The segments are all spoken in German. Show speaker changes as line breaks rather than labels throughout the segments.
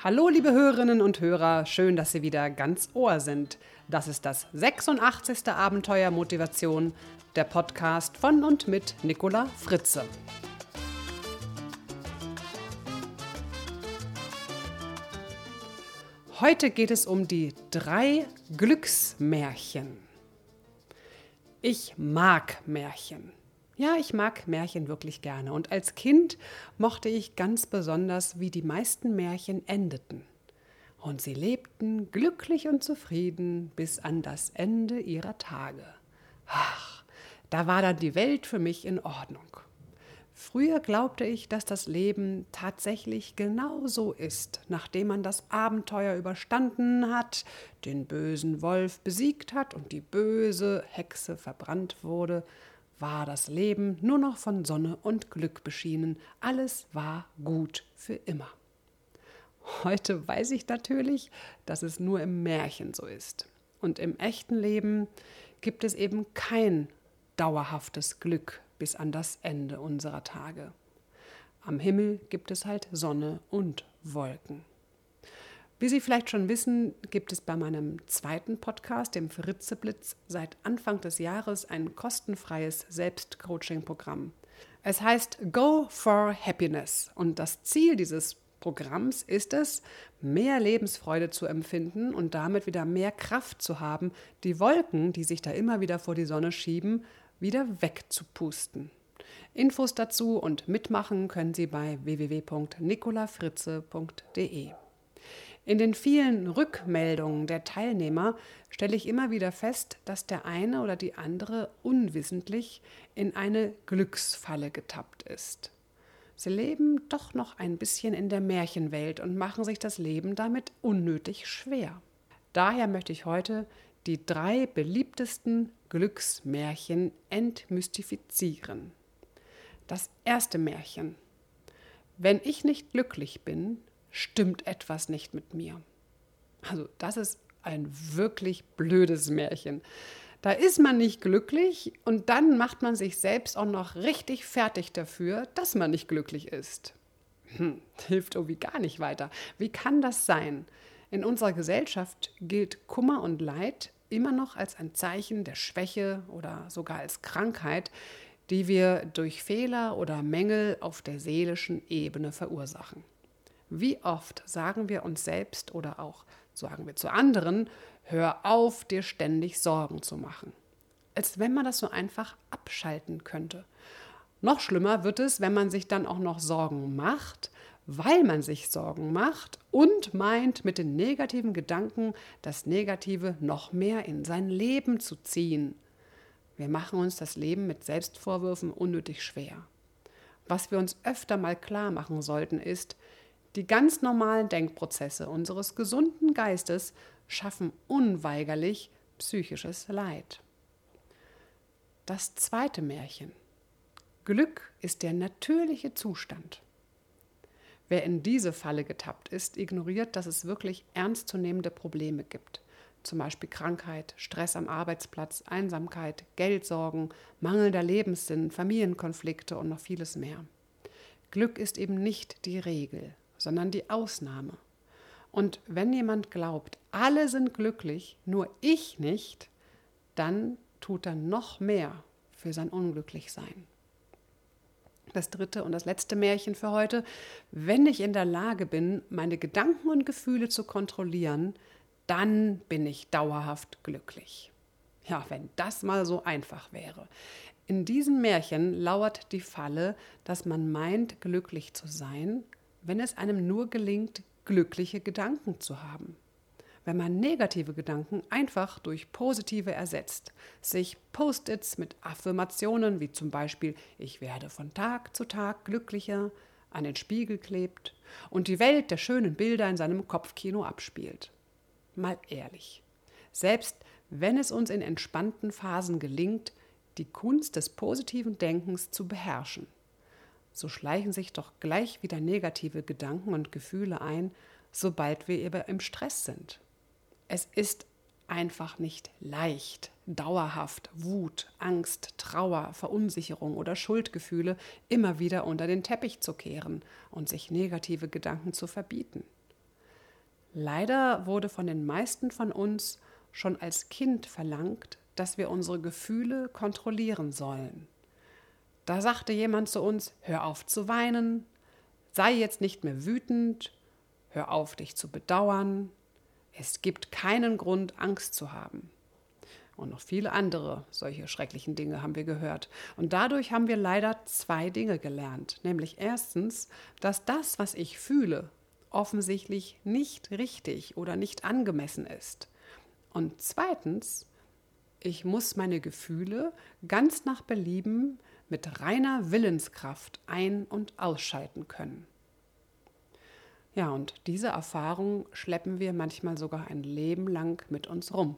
Hallo, liebe Hörerinnen und Hörer, schön, dass Sie wieder ganz Ohr sind. Das ist das 86. Abenteuer Motivation, der Podcast von und mit Nicola Fritze. Heute geht es um die drei Glücksmärchen. Ich mag Märchen. Ja, ich mag Märchen wirklich gerne. Und als Kind mochte ich ganz besonders, wie die meisten Märchen endeten. Und sie lebten glücklich und zufrieden bis an das Ende ihrer Tage. Ach, da war dann die Welt für mich in Ordnung. Früher glaubte ich, dass das Leben tatsächlich genau so ist. Nachdem man das Abenteuer überstanden hat, den bösen Wolf besiegt hat und die böse Hexe verbrannt wurde, war das Leben nur noch von Sonne und Glück beschienen, alles war gut für immer. Heute weiß ich natürlich, dass es nur im Märchen so ist. Und im echten Leben gibt es eben kein dauerhaftes Glück bis an das Ende unserer Tage. Am Himmel gibt es halt Sonne und Wolken. Wie Sie vielleicht schon wissen, gibt es bei meinem zweiten Podcast, dem Fritzeblitz, seit Anfang des Jahres ein kostenfreies Selbstcoaching-Programm. Es heißt Go for Happiness und das Ziel dieses Programms ist es, mehr Lebensfreude zu empfinden und damit wieder mehr Kraft zu haben, die Wolken, die sich da immer wieder vor die Sonne schieben, wieder wegzupusten. Infos dazu und mitmachen können Sie bei www.nicolafritze.de. In den vielen Rückmeldungen der Teilnehmer stelle ich immer wieder fest, dass der eine oder die andere unwissentlich in eine Glücksfalle getappt ist. Sie leben doch noch ein bisschen in der Märchenwelt und machen sich das Leben damit unnötig schwer. Daher möchte ich heute die drei beliebtesten Glücksmärchen entmystifizieren. Das erste Märchen. Wenn ich nicht glücklich bin, stimmt etwas nicht mit mir. Also das ist ein wirklich blödes Märchen. Da ist man nicht glücklich und dann macht man sich selbst auch noch richtig fertig dafür, dass man nicht glücklich ist. Hm, hilft irgendwie gar nicht weiter. Wie kann das sein? In unserer Gesellschaft gilt Kummer und Leid immer noch als ein Zeichen der Schwäche oder sogar als Krankheit, die wir durch Fehler oder Mängel auf der seelischen Ebene verursachen. Wie oft sagen wir uns selbst oder auch sagen wir zu anderen, hör auf, dir ständig Sorgen zu machen. Als wenn man das so einfach abschalten könnte. Noch schlimmer wird es, wenn man sich dann auch noch Sorgen macht, weil man sich Sorgen macht und meint, mit den negativen Gedanken das Negative noch mehr in sein Leben zu ziehen. Wir machen uns das Leben mit Selbstvorwürfen unnötig schwer. Was wir uns öfter mal klar machen sollten, ist, die ganz normalen Denkprozesse unseres gesunden Geistes schaffen unweigerlich psychisches Leid. Das zweite Märchen. Glück ist der natürliche Zustand. Wer in diese Falle getappt ist, ignoriert, dass es wirklich ernstzunehmende Probleme gibt. Zum Beispiel Krankheit, Stress am Arbeitsplatz, Einsamkeit, Geldsorgen, mangelnder Lebenssinn, Familienkonflikte und noch vieles mehr. Glück ist eben nicht die Regel, sondern die Ausnahme. Und wenn jemand glaubt, alle sind glücklich, nur ich nicht, dann tut er noch mehr für sein Unglücklichsein. Das dritte und das letzte Märchen für heute. Wenn ich in der Lage bin, meine Gedanken und Gefühle zu kontrollieren, dann bin ich dauerhaft glücklich. Ja, wenn das mal so einfach wäre. In diesem Märchen lauert die Falle, dass man meint, glücklich zu sein, wenn es einem nur gelingt, glückliche Gedanken zu haben. Wenn man negative Gedanken einfach durch positive ersetzt, sich Post-its mit Affirmationen wie zum Beispiel Ich werde von Tag zu Tag glücklicher an den Spiegel klebt und die Welt der schönen Bilder in seinem Kopfkino abspielt. Mal ehrlich, selbst wenn es uns in entspannten Phasen gelingt, die Kunst des positiven Denkens zu beherrschen, so schleichen sich doch gleich wieder negative Gedanken und Gefühle ein, sobald wir eben im Stress sind. Es ist einfach nicht leicht, dauerhaft Wut, Angst, Trauer, Verunsicherung oder Schuldgefühle immer wieder unter den Teppich zu kehren und sich negative Gedanken zu verbieten. Leider wurde von den meisten von uns schon als Kind verlangt, dass wir unsere Gefühle kontrollieren sollen. Da sagte jemand zu uns, hör auf zu weinen, sei jetzt nicht mehr wütend, hör auf dich zu bedauern, es gibt keinen Grund, Angst zu haben. Und noch viele andere solche schrecklichen Dinge haben wir gehört. Und dadurch haben wir leider zwei Dinge gelernt. Nämlich erstens, dass das, was ich fühle, offensichtlich nicht richtig oder nicht angemessen ist. Und zweitens, ich muss meine Gefühle ganz nach Belieben mit reiner Willenskraft ein- und ausschalten können. Ja, und diese Erfahrung schleppen wir manchmal sogar ein Leben lang mit uns rum.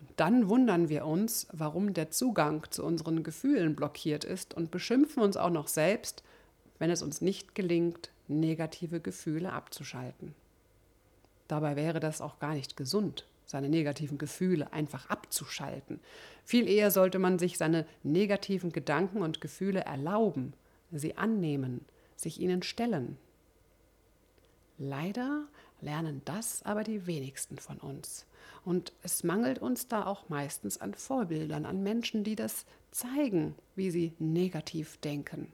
Und dann wundern wir uns, warum der Zugang zu unseren Gefühlen blockiert ist und beschimpfen uns auch noch selbst, wenn es uns nicht gelingt, negative Gefühle abzuschalten. Dabei wäre das auch gar nicht gesund, seine negativen Gefühle einfach abzuschalten. Viel eher sollte man sich seine negativen Gedanken und Gefühle erlauben, sie annehmen, sich ihnen stellen. Leider lernen das aber die wenigsten von uns. Und es mangelt uns da auch meistens an Vorbildern, an Menschen, die das zeigen, wie sie negativ denken.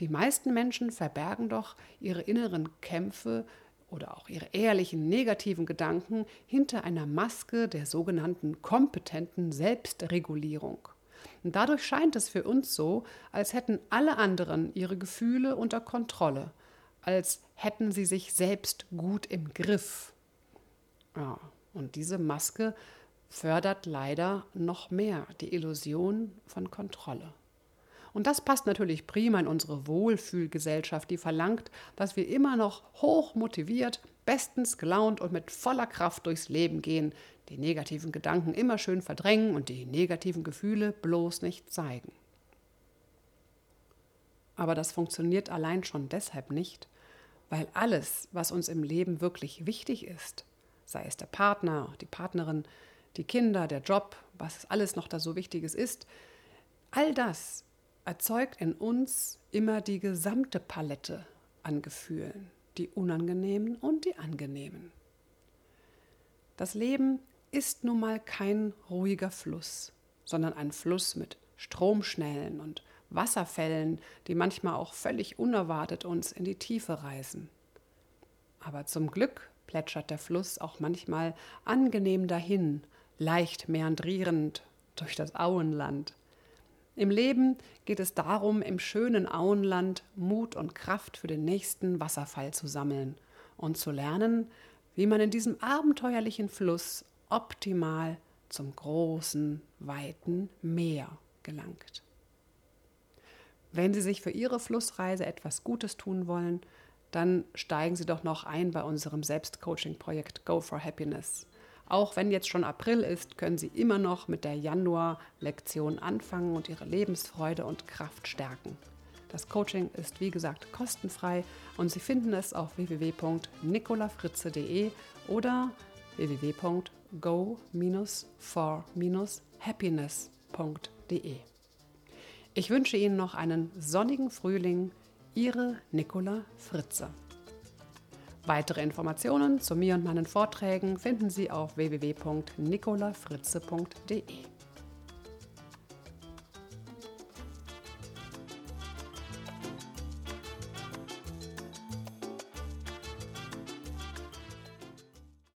Die meisten Menschen verbergen doch ihre inneren Kämpfe oder auch ihre ehrlichen negativen Gedanken hinter einer Maske der sogenannten kompetenten Selbstregulierung. Und dadurch scheint es für uns so, als hätten alle anderen ihre Gefühle unter Kontrolle als hätten sie sich selbst gut im Griff. Ja, und diese Maske fördert leider noch mehr die Illusion von Kontrolle. Und das passt natürlich prima in unsere Wohlfühlgesellschaft, die verlangt, dass wir immer noch hoch motiviert, bestens gelaunt und mit voller Kraft durchs Leben gehen, die negativen Gedanken immer schön verdrängen und die negativen Gefühle bloß nicht zeigen. Aber das funktioniert allein schon deshalb nicht, weil alles, was uns im Leben wirklich wichtig ist, sei es der Partner, die Partnerin, die Kinder, der Job, was alles noch da so Wichtiges ist, all das erzeugt in uns immer die gesamte Palette an Gefühlen, die unangenehmen und die angenehmen. Das Leben ist nun mal kein ruhiger Fluss, sondern ein Fluss mit Stromschnellen und Wasserfällen, die manchmal auch völlig unerwartet uns in die Tiefe reißen. Aber zum Glück plätschert der Fluss auch manchmal angenehm dahin, leicht meandrierend durch das Auenland. Im Leben geht es darum, im schönen Auenland Mut und Kraft für den nächsten Wasserfall zu sammeln und zu lernen, wie man in diesem abenteuerlichen Fluss optimal zum großen, weiten Meer gelangt. Wenn Sie sich für Ihre Flussreise etwas Gutes tun wollen, dann steigen Sie doch noch ein bei unserem Selbstcoaching-Projekt Go for Happiness. Auch wenn jetzt schon April ist, können Sie immer noch mit der Januar-Lektion anfangen und Ihre Lebensfreude und Kraft stärken. Das Coaching ist wie gesagt kostenfrei und Sie finden es auf www.nicolafritze.de oder www.go-for-happiness.de. Ich wünsche Ihnen noch einen sonnigen Frühling. Ihre Nicola Fritze. Weitere Informationen zu mir und meinen Vorträgen finden Sie auf www.nicolafritze.de.